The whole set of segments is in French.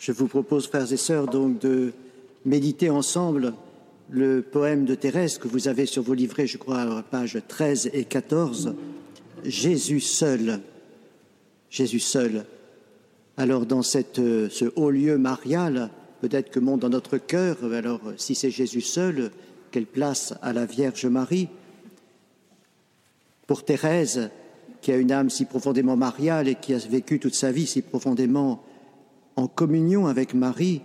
Je vous propose, frères et sœurs, donc de méditer ensemble le poème de Thérèse que vous avez sur vos livrets, je crois, à la page 13 et 14. Jésus seul. Jésus seul. Alors, dans cette, ce haut lieu marial, peut-être que monte dans notre cœur, alors si c'est Jésus seul, quelle place à la Vierge Marie? Pour Thérèse, qui a une âme si profondément mariale et qui a vécu toute sa vie si profondément en communion avec Marie,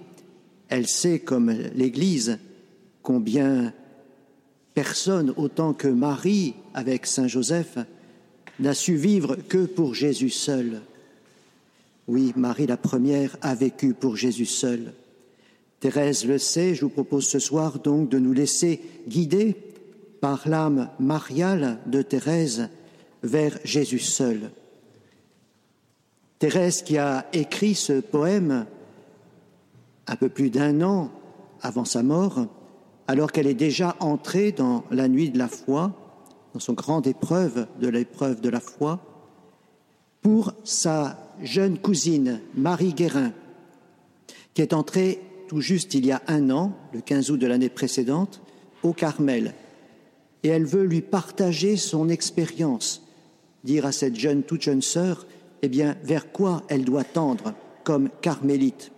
elle sait, comme l'Église, combien personne, autant que Marie avec Saint Joseph, n'a su vivre que pour Jésus seul. Oui, Marie la première a vécu pour Jésus seul. Thérèse le sait, je vous propose ce soir donc de nous laisser guider par l'âme mariale de Thérèse vers Jésus seul. Thérèse qui a écrit ce poème un peu plus d'un an avant sa mort, alors qu'elle est déjà entrée dans la nuit de la foi, dans son grande épreuve de l'épreuve de la foi, pour sa jeune cousine Marie Guérin, qui est entrée tout juste il y a un an, le 15 août de l'année précédente, au Carmel. Et elle veut lui partager son expérience, dire à cette jeune, toute jeune sœur, eh bien, vers quoi elle doit tendre comme carmélite?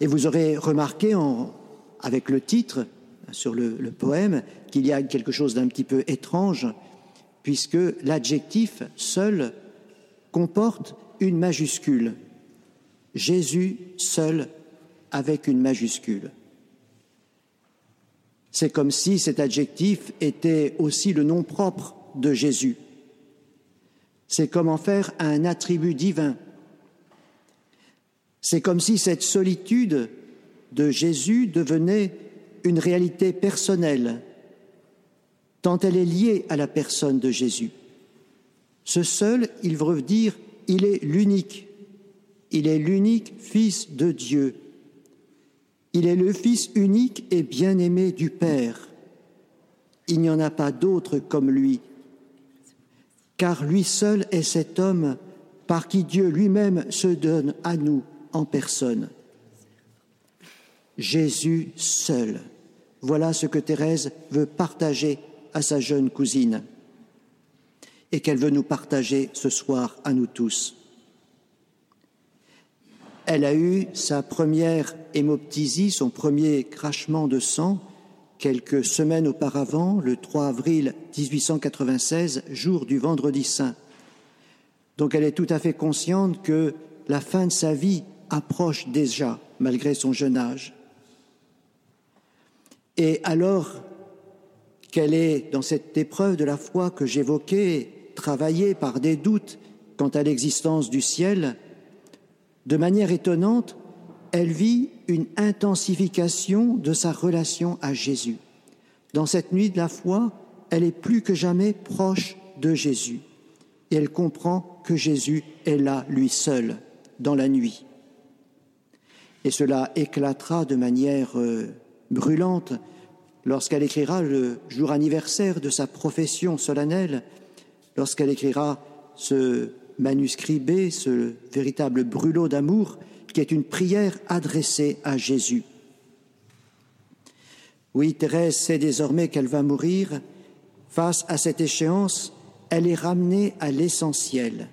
Et vous aurez remarqué, avec le titre sur le poème, qu'il y a quelque chose d'un petit peu étrange, puisque l'adjectif seul comporte une majuscule. Jésus seul avec une majuscule. C'est comme si cet adjectif était aussi le nom propre de Jésus. C'est comme en faire un attribut divin. C'est comme si cette solitude de Jésus devenait une réalité personnelle, tant elle est liée à la personne de Jésus. Ce seul, il veut dire, il est l'unique. Il est l'unique Fils de Dieu. Il est le Fils unique et bien-aimé du Père. Il n'y en a pas d'autre comme lui car lui seul est cet homme par qui Dieu lui-même se donne à nous en personne. Jésus seul. Voilà ce que Thérèse veut partager à sa jeune cousine et qu'elle veut nous partager ce soir à nous tous. Elle a eu sa première hémoptysie, son premier crachement de sang, quelques semaines auparavant, le 3 avril 1896, jour du vendredi saint. Donc elle est tout à fait consciente que la fin de sa vie approche déjà, malgré son jeune âge. Et alors qu'elle est dans cette épreuve de la foi que j'évoquais, travaillée par des doutes quant à l'existence du ciel, de manière étonnante, elle vit une intensification de sa relation à Jésus. Dans cette nuit de la foi, elle est plus que jamais proche de Jésus et elle comprend que Jésus est là, lui seul, dans la nuit. Et cela éclatera de manière euh, brûlante lorsqu'elle écrira le jour anniversaire de sa profession solennelle, lorsqu'elle écrira ce manuscrit B, ce véritable brûlot d'amour qui est une prière adressée à Jésus. Oui, Thérèse sait désormais qu'elle va mourir. Face à cette échéance, elle est ramenée à l'essentiel.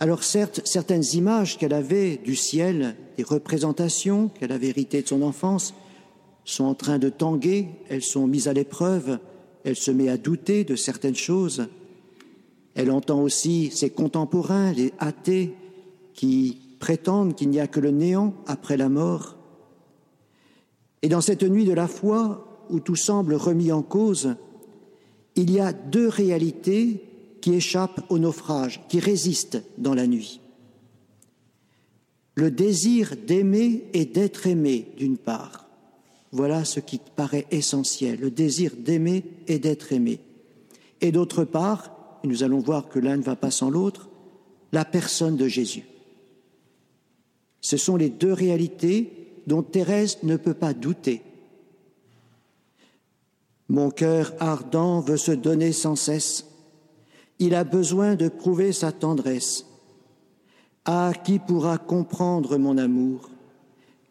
Alors certes, certaines images qu'elle avait du ciel, des représentations qu'elle avait héritées de son enfance, sont en train de tanguer, elles sont mises à l'épreuve, elle se met à douter de certaines choses. Elle entend aussi ses contemporains, les athées, qui prétendent qu'il n'y a que le néant après la mort. Et dans cette nuit de la foi, où tout semble remis en cause, il y a deux réalités qui échappent au naufrage, qui résistent dans la nuit. Le désir d'aimer et d'être aimé, d'une part. Voilà ce qui paraît essentiel, le désir d'aimer et d'être aimé. Et d'autre part, et nous allons voir que l'un ne va pas sans l'autre, la personne de Jésus. Ce sont les deux réalités dont Thérèse ne peut pas douter. Mon cœur ardent veut se donner sans cesse. Il a besoin de prouver sa tendresse. Ah, qui pourra comprendre mon amour?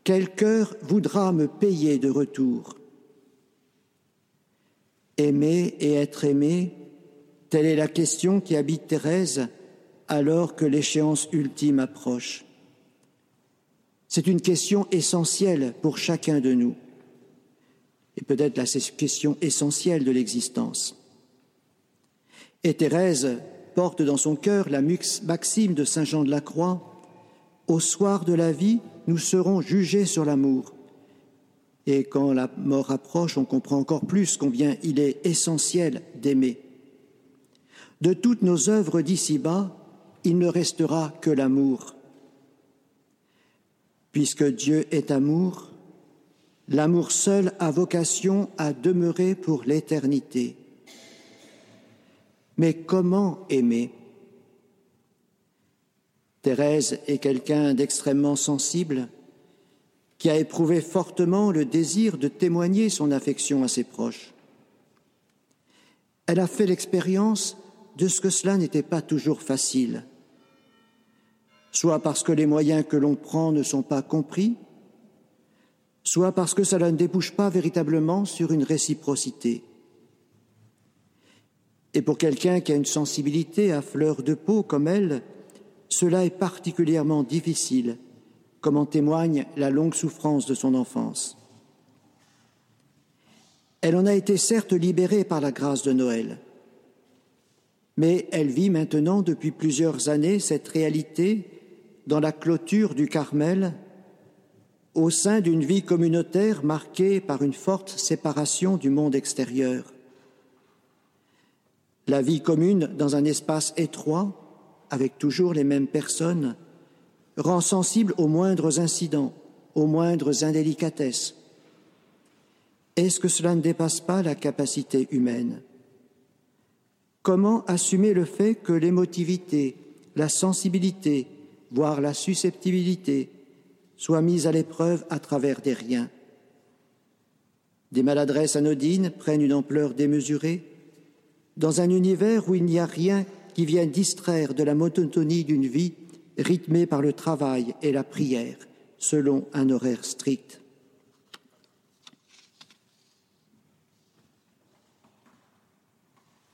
Quel cœur voudra me payer de retour? Aimer et être aimé, telle est la question qui habite Thérèse alors que l'échéance ultime approche. C'est une question essentielle pour chacun de nous, et peut-être la question essentielle de l'existence. Et Thérèse porte dans son cœur la maxime de Saint Jean de la Croix Au soir de la vie, nous serons jugés sur l'amour. Et quand la mort approche, on comprend encore plus combien il est essentiel d'aimer. De toutes nos œuvres d'ici-bas, il ne restera que l'amour. Puisque Dieu est amour, l'amour seul a vocation à demeurer pour l'éternité. Mais comment aimer? Thérèse est quelqu'un d'extrêmement sensible qui a éprouvé fortement le désir de témoigner son affection à ses proches. Elle a fait l'expérience de ce que cela n'était pas toujours facile, soit parce que les moyens que l'on prend ne sont pas compris, soit parce que cela ne débouche pas véritablement sur une réciprocité. Et pour quelqu'un qui a une sensibilité à fleur de peau comme elle, cela est particulièrement difficile, comme en témoigne la longue souffrance de son enfance. Elle en a été certes libérée par la grâce de Noël, mais elle vit maintenant depuis plusieurs années cette réalité dans la clôture du Carmel, au sein d'une vie communautaire marquée par une forte séparation du monde extérieur. La vie commune dans un espace étroit, avec toujours les mêmes personnes, rend sensible aux moindres incidents, aux moindres indélicatesses. Est-ce que cela ne dépasse pas la capacité humaine? Comment assumer le fait que l'émotivité, la sensibilité, voire la susceptibilité, soient mises à l'épreuve à travers des riens Des maladresses anodines prennent une ampleur démesurée dans un univers où il n'y a rien qui vienne distraire de la monotonie d'une vie rythmée par le travail et la prière, selon un horaire strict.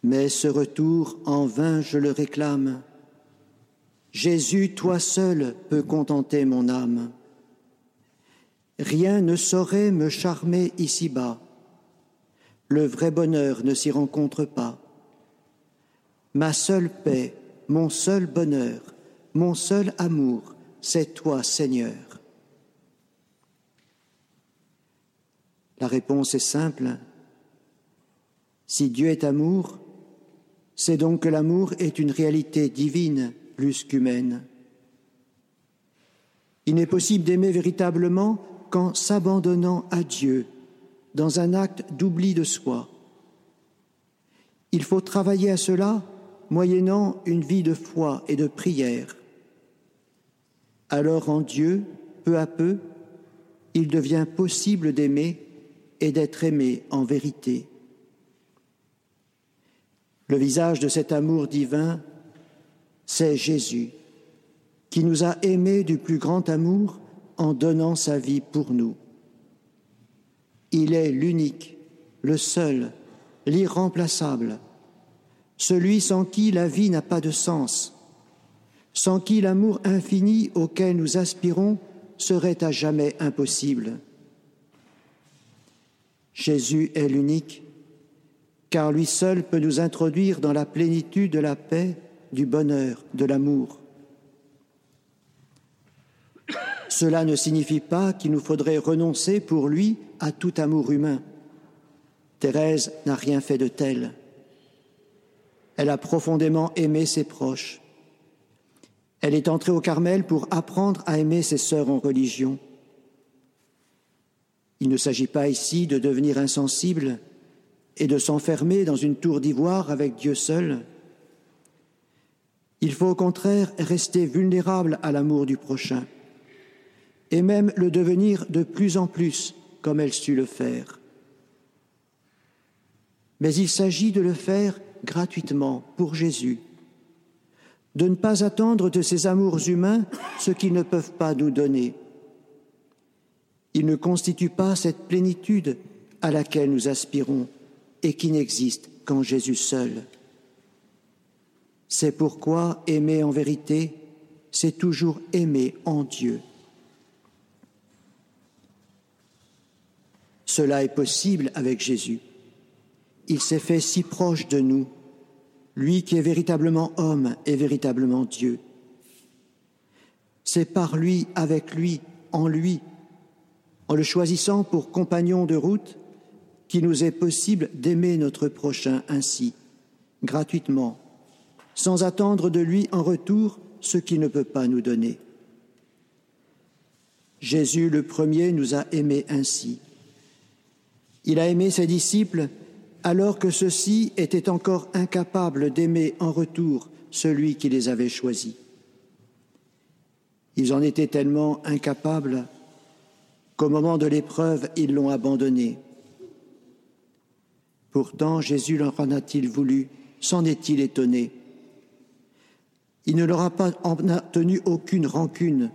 Mais ce retour, en vain je le réclame. Jésus, toi seul peux contenter mon âme. Rien ne saurait me charmer ici-bas. Le vrai bonheur ne s'y rencontre pas ma seule paix, mon seul bonheur, mon seul amour, c'est toi, Seigneur. La réponse est simple. Si Dieu est amour, c'est donc que l'amour est une réalité divine plus qu'humaine. Il n'est possible d'aimer véritablement qu'en s'abandonnant à Dieu dans un acte d'oubli de soi. Il faut travailler à cela moyennant une vie de foi et de prière. Alors en Dieu, peu à peu, il devient possible d'aimer et d'être aimé en vérité. Le visage de cet amour divin, c'est Jésus, qui nous a aimés du plus grand amour en donnant sa vie pour nous. Il est l'unique, le seul, l'irremplaçable, celui sans qui la vie n'a pas de sens, sans qui l'amour infini auquel nous aspirons serait à jamais impossible. Jésus est l'unique, car lui seul peut nous introduire dans la plénitude de la paix, du bonheur, de l'amour. Cela ne signifie pas qu'il nous faudrait renoncer pour lui à tout amour humain. Thérèse n'a rien fait de tel. Elle a profondément aimé ses proches. Elle est entrée au Carmel pour apprendre à aimer ses sœurs en religion. Il ne s'agit pas ici de devenir insensible et de s'enfermer dans une tour d'ivoire avec Dieu seul. Il faut au contraire rester vulnérable à l'amour du prochain et même le devenir de plus en plus comme elle sut le faire. Mais il s'agit de le faire gratuitement pour Jésus, de ne pas attendre de ces amours humains ce qu'ils ne peuvent pas nous donner. Ils ne constituent pas cette plénitude à laquelle nous aspirons et qui n'existe qu'en Jésus seul. C'est pourquoi aimer en vérité, c'est toujours aimer en Dieu. Cela est possible avec Jésus. Il s'est fait si proche de nous, lui qui est véritablement homme et véritablement Dieu. C'est par lui, avec lui, en lui, en le choisissant pour compagnon de route, qu'il nous est possible d'aimer notre prochain ainsi, gratuitement, sans attendre de lui en retour ce qu'il ne peut pas nous donner. Jésus le premier nous a aimés ainsi. Il a aimé ses disciples alors que ceux-ci étaient encore incapables d'aimer en retour celui qui les avait choisis. Ils en étaient tellement incapables qu'au moment de l'épreuve, ils l'ont abandonné. Pourtant, Jésus leur en a-t-il voulu? S'en est-il étonné? Il ne leur a pas en tenu aucune rancune,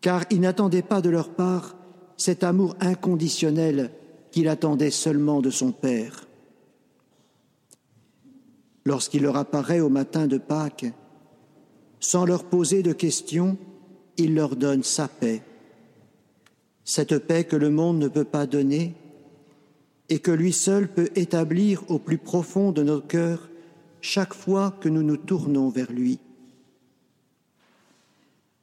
car il n'attendait pas de leur part cet amour inconditionnel qu'il attendait seulement de son Père. Lorsqu'il leur apparaît au matin de Pâques, sans leur poser de questions, il leur donne sa paix. Cette paix que le monde ne peut pas donner, et que lui seul peut établir au plus profond de nos cœurs chaque fois que nous nous tournons vers lui.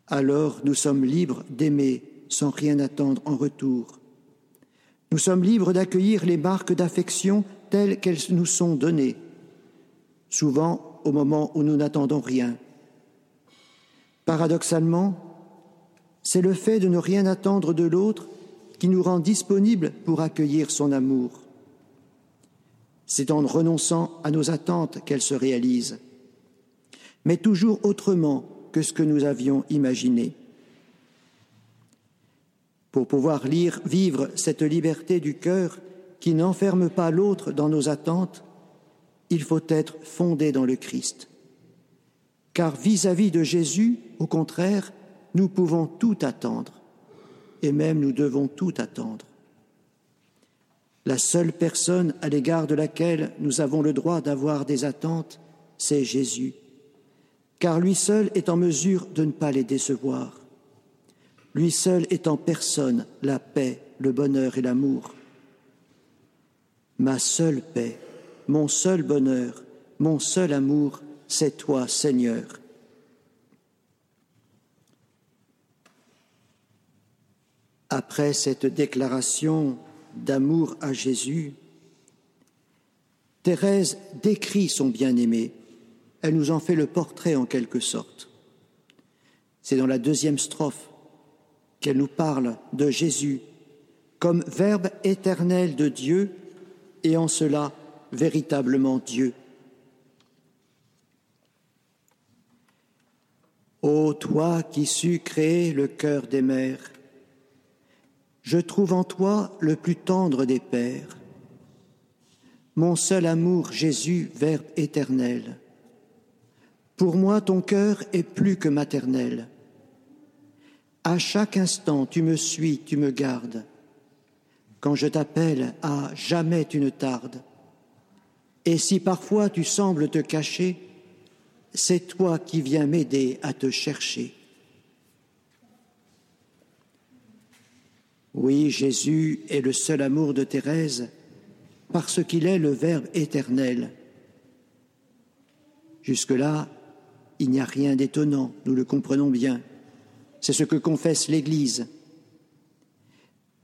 Alors nous sommes libres d'aimer sans rien attendre en retour. Nous sommes libres d'accueillir les marques d'affection telles qu'elles nous sont données, souvent au moment où nous n'attendons rien. Paradoxalement, c'est le fait de ne rien attendre de l'autre qui nous rend disponibles pour accueillir son amour. C'est en renonçant à nos attentes qu'elle se réalise, mais toujours autrement que ce que nous avions imaginé. Pour pouvoir lire, vivre cette liberté du cœur qui n'enferme pas l'autre dans nos attentes, il faut être fondé dans le Christ. Car vis-à-vis -vis de Jésus, au contraire, nous pouvons tout attendre et même nous devons tout attendre. La seule personne à l'égard de laquelle nous avons le droit d'avoir des attentes, c'est Jésus, car lui seul est en mesure de ne pas les décevoir. Lui seul est en personne la paix, le bonheur et l'amour. Ma seule paix, mon seul bonheur, mon seul amour, c'est toi, Seigneur. Après cette déclaration d'amour à Jésus, Thérèse décrit son bien-aimé. Elle nous en fait le portrait en quelque sorte. C'est dans la deuxième strophe qu'elle nous parle de Jésus comme Verbe éternel de Dieu et en cela véritablement Dieu. Ô toi qui sus créer le cœur des mères, je trouve en toi le plus tendre des pères. Mon seul amour, Jésus, Verbe éternel. Pour moi, ton cœur est plus que maternel. À chaque instant, tu me suis, tu me gardes. Quand je t'appelle, à jamais tu ne tardes. Et si parfois tu sembles te cacher, c'est toi qui viens m'aider à te chercher. Oui, Jésus est le seul amour de Thérèse parce qu'il est le Verbe éternel. Jusque-là, il n'y a rien d'étonnant, nous le comprenons bien. C'est ce que confesse l'Église.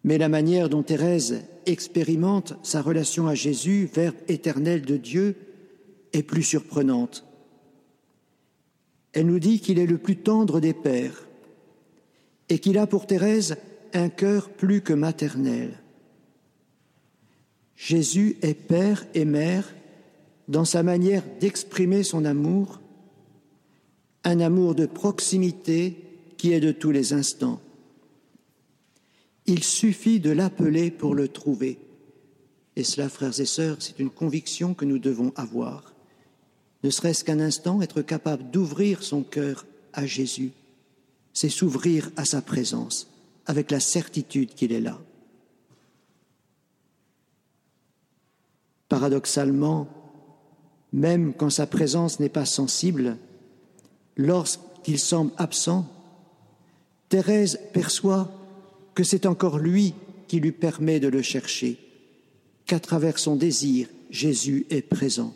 Mais la manière dont Thérèse expérimente sa relation à Jésus, Verbe éternel de Dieu, est plus surprenante. Elle nous dit qu'il est le plus tendre des pères et qu'il a pour Thérèse un cœur plus que maternel. Jésus est père et mère dans sa manière d'exprimer son amour, un amour de proximité qui est de tous les instants. Il suffit de l'appeler pour le trouver. Et cela, frères et sœurs, c'est une conviction que nous devons avoir. ne serait-ce qu'un instant, être capable d'ouvrir son cœur à Jésus, c'est s'ouvrir à sa présence avec la certitude qu'il est là. Paradoxalement, même quand sa présence n'est pas sensible, lorsqu'il semble absent, Thérèse perçoit que c'est encore lui qui lui permet de le chercher, qu'à travers son désir, Jésus est présent.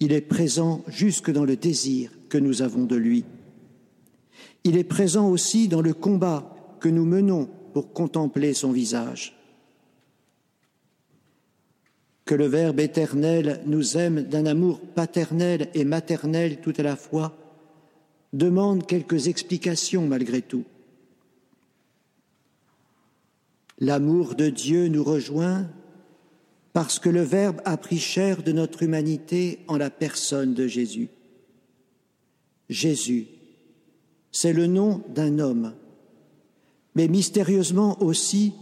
Il est présent jusque dans le désir que nous avons de lui. Il est présent aussi dans le combat que nous menons pour contempler son visage. Que le Verbe éternel nous aime d'un amour paternel et maternel tout à la fois demande quelques explications malgré tout. L'amour de Dieu nous rejoint parce que le Verbe a pris chair de notre humanité en la personne de Jésus. Jésus, c'est le nom d'un homme, mais mystérieusement aussi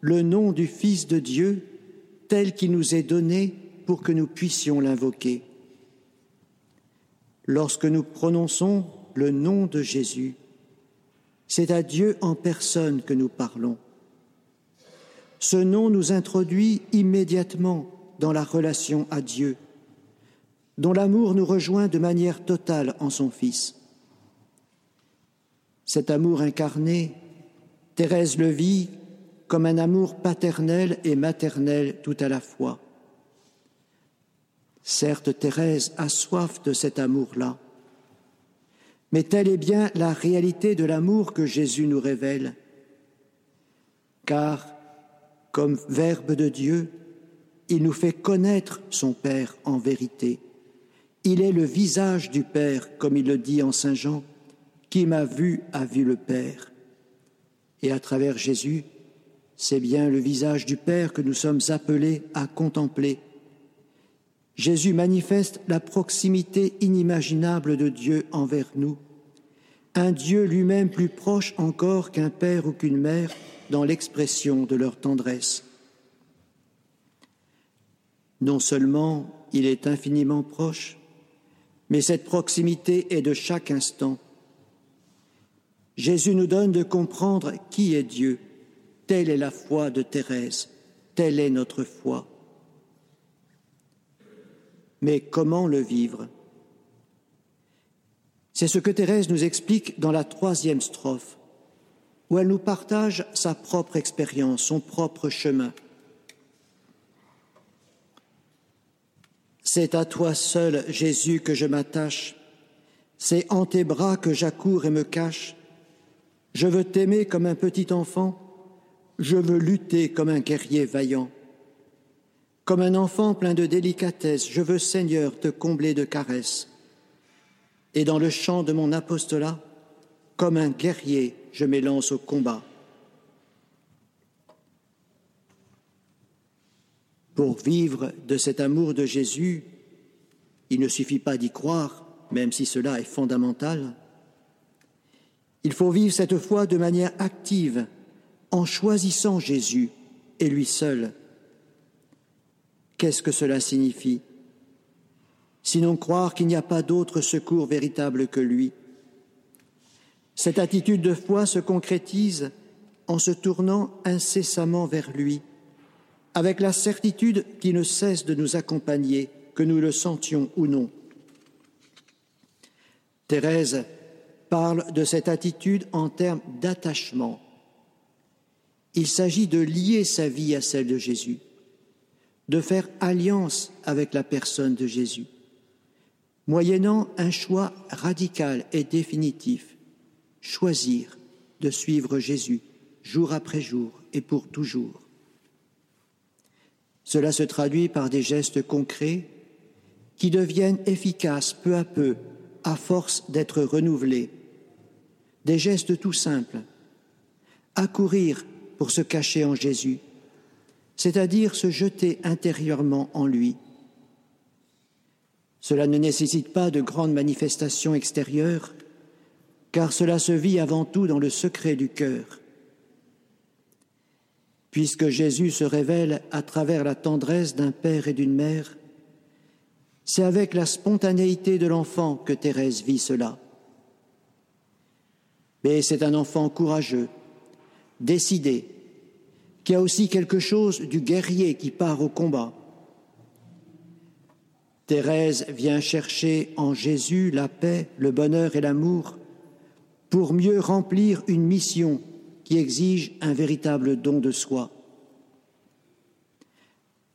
le nom du Fils de Dieu tel qu'il nous est donné pour que nous puissions l'invoquer. Lorsque nous prononçons le nom de Jésus, c'est à Dieu en personne que nous parlons. Ce nom nous introduit immédiatement dans la relation à Dieu, dont l'amour nous rejoint de manière totale en son Fils. Cet amour incarné, Thérèse le vit comme un amour paternel et maternel tout à la fois. Certes, Thérèse a soif de cet amour-là, mais telle est bien la réalité de l'amour que Jésus nous révèle. Car, comme Verbe de Dieu, il nous fait connaître son Père en vérité. Il est le visage du Père, comme il le dit en Saint Jean, qui m'a vu a vu le Père. Et à travers Jésus, c'est bien le visage du Père que nous sommes appelés à contempler. Jésus manifeste la proximité inimaginable de Dieu envers nous, un Dieu lui-même plus proche encore qu'un père ou qu'une mère dans l'expression de leur tendresse. Non seulement il est infiniment proche, mais cette proximité est de chaque instant. Jésus nous donne de comprendre qui est Dieu. Telle est la foi de Thérèse, telle est notre foi. Mais comment le vivre? C'est ce que Thérèse nous explique dans la troisième strophe, où elle nous partage sa propre expérience, son propre chemin. C'est à toi seul, Jésus, que je m'attache. C'est en tes bras que j'accours et me cache. Je veux t'aimer comme un petit enfant. Je veux lutter comme un guerrier vaillant. Comme un enfant plein de délicatesse, je veux, Seigneur, te combler de caresses. Et dans le champ de mon apostolat, comme un guerrier, je m'élance au combat. Pour vivre de cet amour de Jésus, il ne suffit pas d'y croire, même si cela est fondamental. Il faut vivre cette foi de manière active, en choisissant Jésus et lui seul. Qu'est-ce que cela signifie? Sinon croire qu'il n'y a pas d'autre secours véritable que lui. Cette attitude de foi se concrétise en se tournant incessamment vers lui avec la certitude qui ne cesse de nous accompagner, que nous le sentions ou non. Thérèse parle de cette attitude en termes d'attachement. Il s'agit de lier sa vie à celle de Jésus, de faire alliance avec la personne de Jésus, moyennant un choix radical et définitif, choisir de suivre Jésus jour après jour et pour toujours. Cela se traduit par des gestes concrets qui deviennent efficaces peu à peu à force d'être renouvelés. Des gestes tout simples. Accourir pour se cacher en Jésus, c'est-à-dire se jeter intérieurement en lui. Cela ne nécessite pas de grandes manifestations extérieures, car cela se vit avant tout dans le secret du cœur puisque Jésus se révèle à travers la tendresse d'un père et d'une mère, C'est avec la spontanéité de l'enfant que Thérèse vit cela. Mais c'est un enfant courageux, décidé, qui a aussi quelque chose du guerrier qui part au combat. Thérèse vient chercher en Jésus la paix, le bonheur et l'amour pour mieux remplir une mission qui exige un véritable don de soi.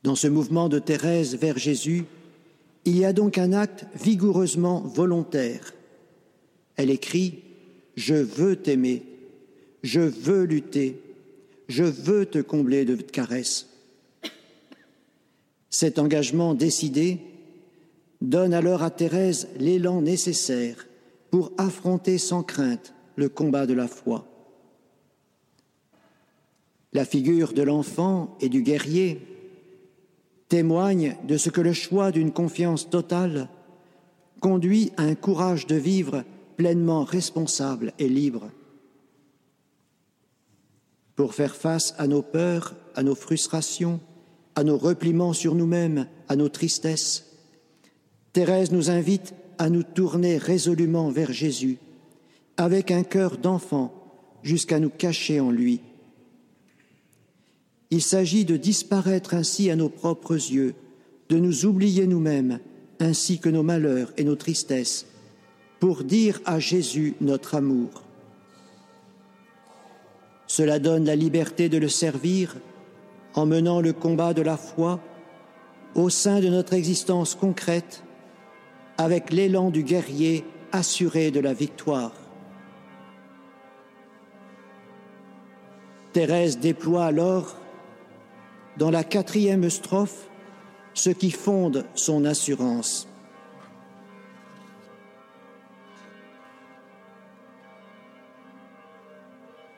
Dans ce mouvement de Thérèse vers Jésus, il y a donc un acte vigoureusement volontaire. Elle écrit Je veux t'aimer, je veux lutter, je veux te combler de caresses. Cet engagement décidé donne alors à Thérèse l'élan nécessaire pour affronter sans crainte le combat de la foi. La figure de l'enfant et du guerrier témoigne de ce que le choix d'une confiance totale conduit à un courage de vivre pleinement responsable et libre. Pour faire face à nos peurs, à nos frustrations, à nos repliements sur nous-mêmes, à nos tristesses, Thérèse nous invite à nous tourner résolument vers Jésus, avec un cœur d'enfant, jusqu'à nous cacher en lui. Il s'agit de disparaître ainsi à nos propres yeux, de nous oublier nous-mêmes, ainsi que nos malheurs et nos tristesses, pour dire à Jésus notre amour. Cela donne la liberté de le servir en menant le combat de la foi au sein de notre existence concrète avec l'élan du guerrier assuré de la victoire. Thérèse déploie alors, dans la quatrième strophe, ce qui fonde son assurance.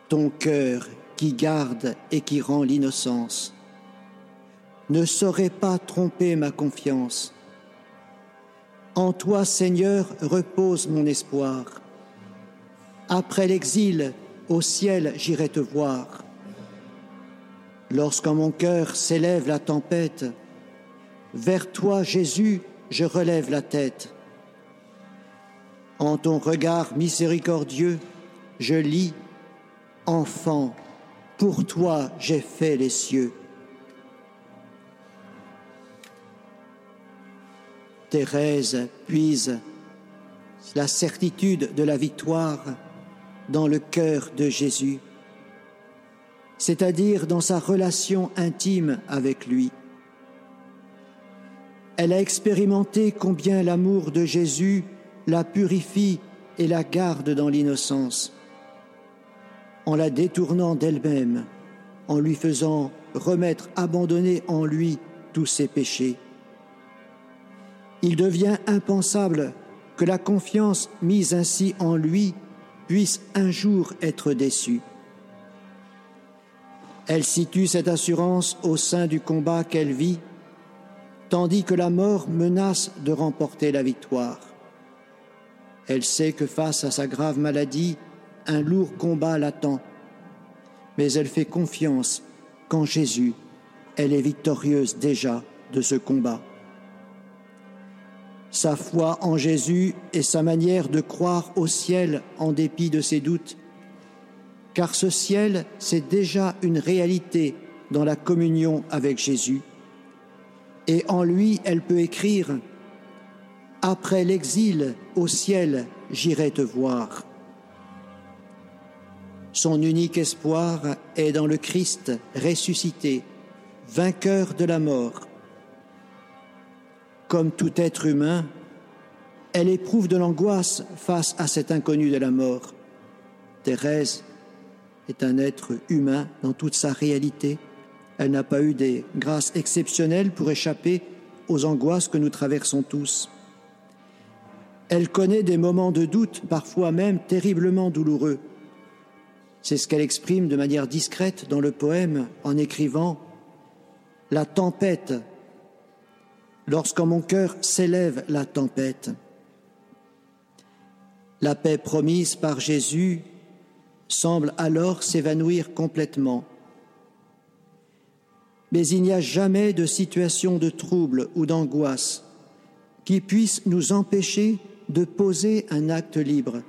Ton cœur qui garde et qui rend l'innocence ne saurait pas tromper ma confiance en toi, Seigneur, repose mon espoir. Après l'exil, au ciel, j'irai te voir. Lorsqu'en mon cœur s'élève la tempête, vers toi, Jésus, je relève la tête. En ton regard miséricordieux, je lis, Enfant, pour toi j'ai fait les cieux. Thérèse puise la certitude de la victoire dans le cœur de Jésus, c'est-à-dire dans sa relation intime avec lui. Elle a expérimenté combien l'amour de Jésus la purifie et la garde dans l'innocence, en la détournant d'elle-même, en lui faisant remettre, abandonner en lui tous ses péchés. Il devient impensable que la confiance mise ainsi en lui puisse un jour être déçue. Elle situe cette assurance au sein du combat qu'elle vit, tandis que la mort menace de remporter la victoire. Elle sait que face à sa grave maladie, un lourd combat l'attend, mais elle fait confiance qu'en Jésus, elle est victorieuse déjà de ce combat. Sa foi en Jésus et sa manière de croire au ciel en dépit de ses doutes. Car ce ciel, c'est déjà une réalité dans la communion avec Jésus. Et en lui, elle peut écrire ⁇ Après l'exil, au ciel, j'irai te voir ⁇ Son unique espoir est dans le Christ ressuscité, vainqueur de la mort comme tout être humain, elle éprouve de l'angoisse face à cet inconnu de la mort. Thérèse est un être humain dans toute sa réalité. Elle n'a pas eu des grâces exceptionnelles pour échapper aux angoisses que nous traversons tous. Elle connaît des moments de doute, parfois même terriblement douloureux. C'est ce qu'elle exprime de manière discrète dans le poème en écrivant La tempête lorsqu'en mon cœur s'élève la tempête. La paix promise par Jésus semble alors s'évanouir complètement. Mais il n'y a jamais de situation de trouble ou d'angoisse qui puisse nous empêcher de poser un acte libre.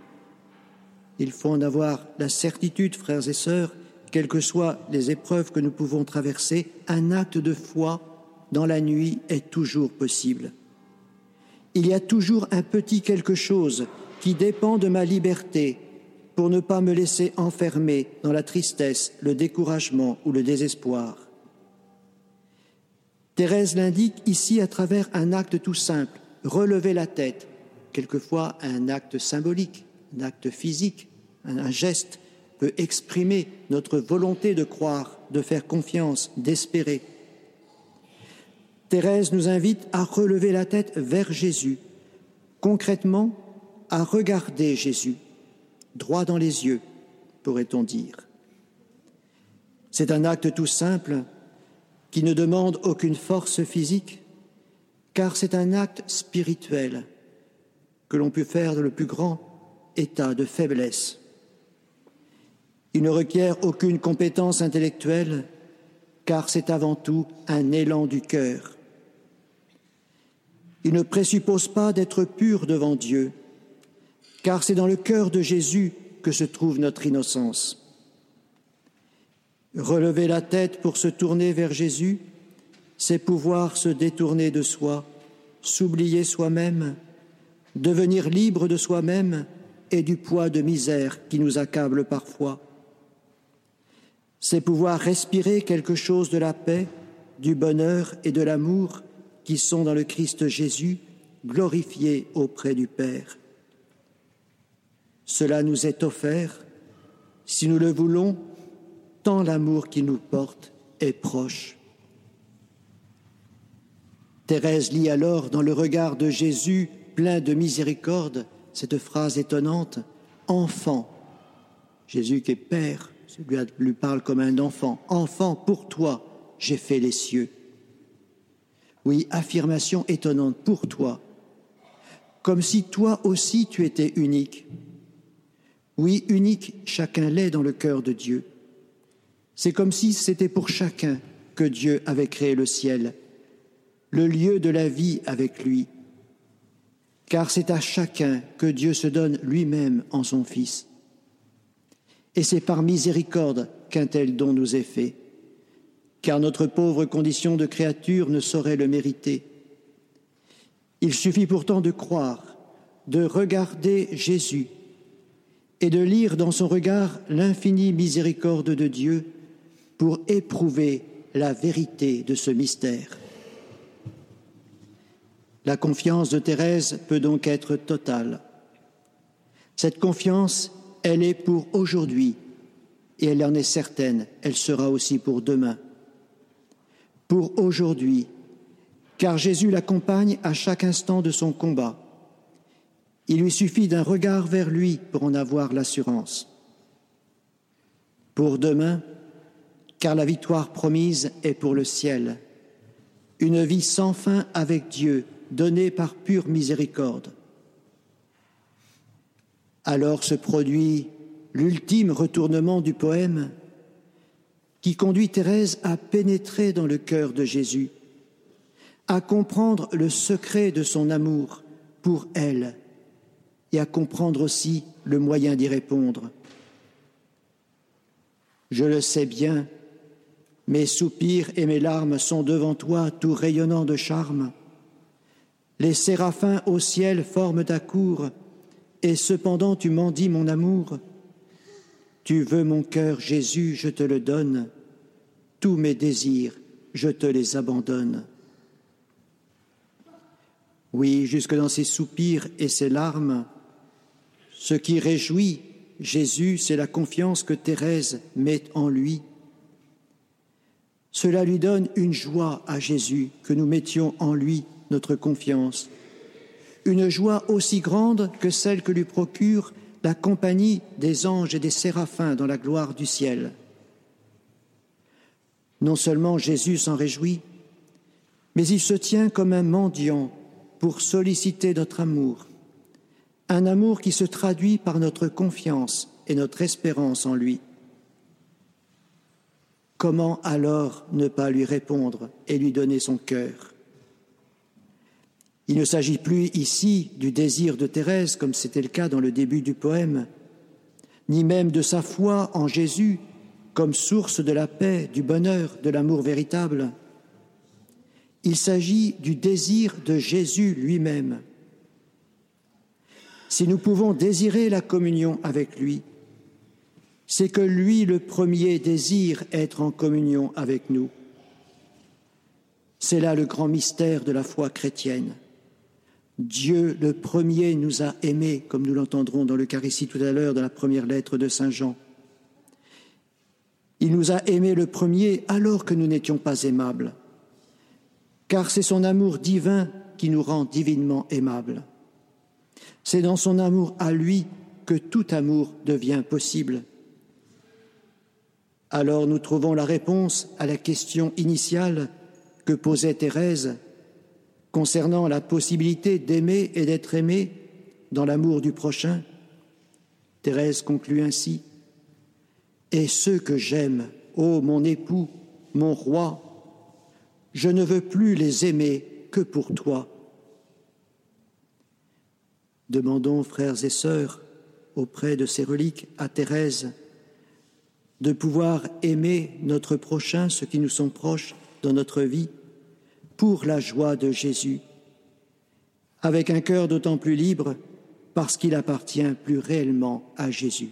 Il faut en avoir la certitude, frères et sœurs, quelles que soient les épreuves que nous pouvons traverser, un acte de foi dans la nuit est toujours possible. Il y a toujours un petit quelque chose qui dépend de ma liberté pour ne pas me laisser enfermer dans la tristesse, le découragement ou le désespoir. Thérèse l'indique ici à travers un acte tout simple, relever la tête, quelquefois un acte symbolique, un acte physique, un geste peut exprimer notre volonté de croire, de faire confiance, d'espérer. Thérèse nous invite à relever la tête vers Jésus, concrètement à regarder Jésus, droit dans les yeux, pourrait-on dire. C'est un acte tout simple qui ne demande aucune force physique, car c'est un acte spirituel que l'on peut faire le plus grand état de faiblesse. Il ne requiert aucune compétence intellectuelle, car c'est avant tout un élan du cœur. Il ne présuppose pas d'être pur devant Dieu, car c'est dans le cœur de Jésus que se trouve notre innocence. Relever la tête pour se tourner vers Jésus, c'est pouvoir se détourner de soi, s'oublier soi-même, devenir libre de soi-même et du poids de misère qui nous accable parfois c'est pouvoir respirer quelque chose de la paix, du bonheur et de l'amour qui sont dans le Christ Jésus, glorifié auprès du Père. Cela nous est offert, si nous le voulons, tant l'amour qui nous porte est proche. Thérèse lit alors dans le regard de Jésus, plein de miséricorde, cette phrase étonnante, Enfant, Jésus qui est Père, lui, parle comme un enfant. Enfant, pour toi, j'ai fait les cieux. Oui, affirmation étonnante, pour toi. Comme si toi aussi tu étais unique. Oui, unique, chacun l'est dans le cœur de Dieu. C'est comme si c'était pour chacun que Dieu avait créé le ciel, le lieu de la vie avec lui. Car c'est à chacun que Dieu se donne lui-même en son Fils et c'est par miséricorde qu'un tel don nous est fait, car notre pauvre condition de créature ne saurait le mériter. Il suffit pourtant de croire, de regarder Jésus et de lire dans son regard l'infinie miséricorde de Dieu pour éprouver la vérité de ce mystère. La confiance de Thérèse peut donc être totale. Cette confiance elle est pour aujourd'hui et elle en est certaine, elle sera aussi pour demain. Pour aujourd'hui, car Jésus l'accompagne à chaque instant de son combat. Il lui suffit d'un regard vers lui pour en avoir l'assurance. Pour demain, car la victoire promise est pour le ciel, une vie sans fin avec Dieu, donnée par pure miséricorde alors se produit l'ultime retournement du poème qui conduit Thérèse à pénétrer dans le cœur de Jésus, à comprendre le secret de son amour pour elle et à comprendre aussi le moyen d'y répondre. Je le sais bien, mes soupirs et mes larmes sont devant toi tout rayonnant de charme. Les séraphins au ciel forment ta cour, et cependant tu m'en dis mon amour. Tu veux mon cœur, Jésus, je te le donne. Tous mes désirs, je te les abandonne. Oui, jusque dans ses soupirs et ses larmes, ce qui réjouit Jésus, c'est la confiance que Thérèse met en lui. Cela lui donne une joie à Jésus que nous mettions en lui notre confiance une joie aussi grande que celle que lui procure la compagnie des anges et des séraphins dans la gloire du ciel. Non seulement Jésus s'en réjouit, mais il se tient comme un mendiant pour solliciter notre amour, un amour qui se traduit par notre confiance et notre espérance en lui. Comment alors ne pas lui répondre et lui donner son cœur? Il ne s'agit plus ici du désir de Thérèse, comme c'était le cas dans le début du poème, ni même de sa foi en Jésus comme source de la paix, du bonheur, de l'amour véritable. Il s'agit du désir de Jésus lui-même. Si nous pouvons désirer la communion avec lui, c'est que lui, le premier, désire être en communion avec nous. C'est là le grand mystère de la foi chrétienne. Dieu, le premier, nous a aimés, comme nous l'entendrons dans l'Eucharistie tout à l'heure, dans la première lettre de Saint Jean. Il nous a aimés le premier alors que nous n'étions pas aimables, car c'est son amour divin qui nous rend divinement aimables. C'est dans son amour à lui que tout amour devient possible. Alors nous trouvons la réponse à la question initiale que posait Thérèse concernant la possibilité d'aimer et d'être aimé dans l'amour du prochain. Thérèse conclut ainsi Et ceux que j'aime, ô mon époux, mon roi, je ne veux plus les aimer que pour toi. Demandons, frères et sœurs, auprès de ces reliques à Thérèse, de pouvoir aimer notre prochain, ceux qui nous sont proches dans notre vie, pour la joie de Jésus, avec un cœur d'autant plus libre parce qu'il appartient plus réellement à Jésus.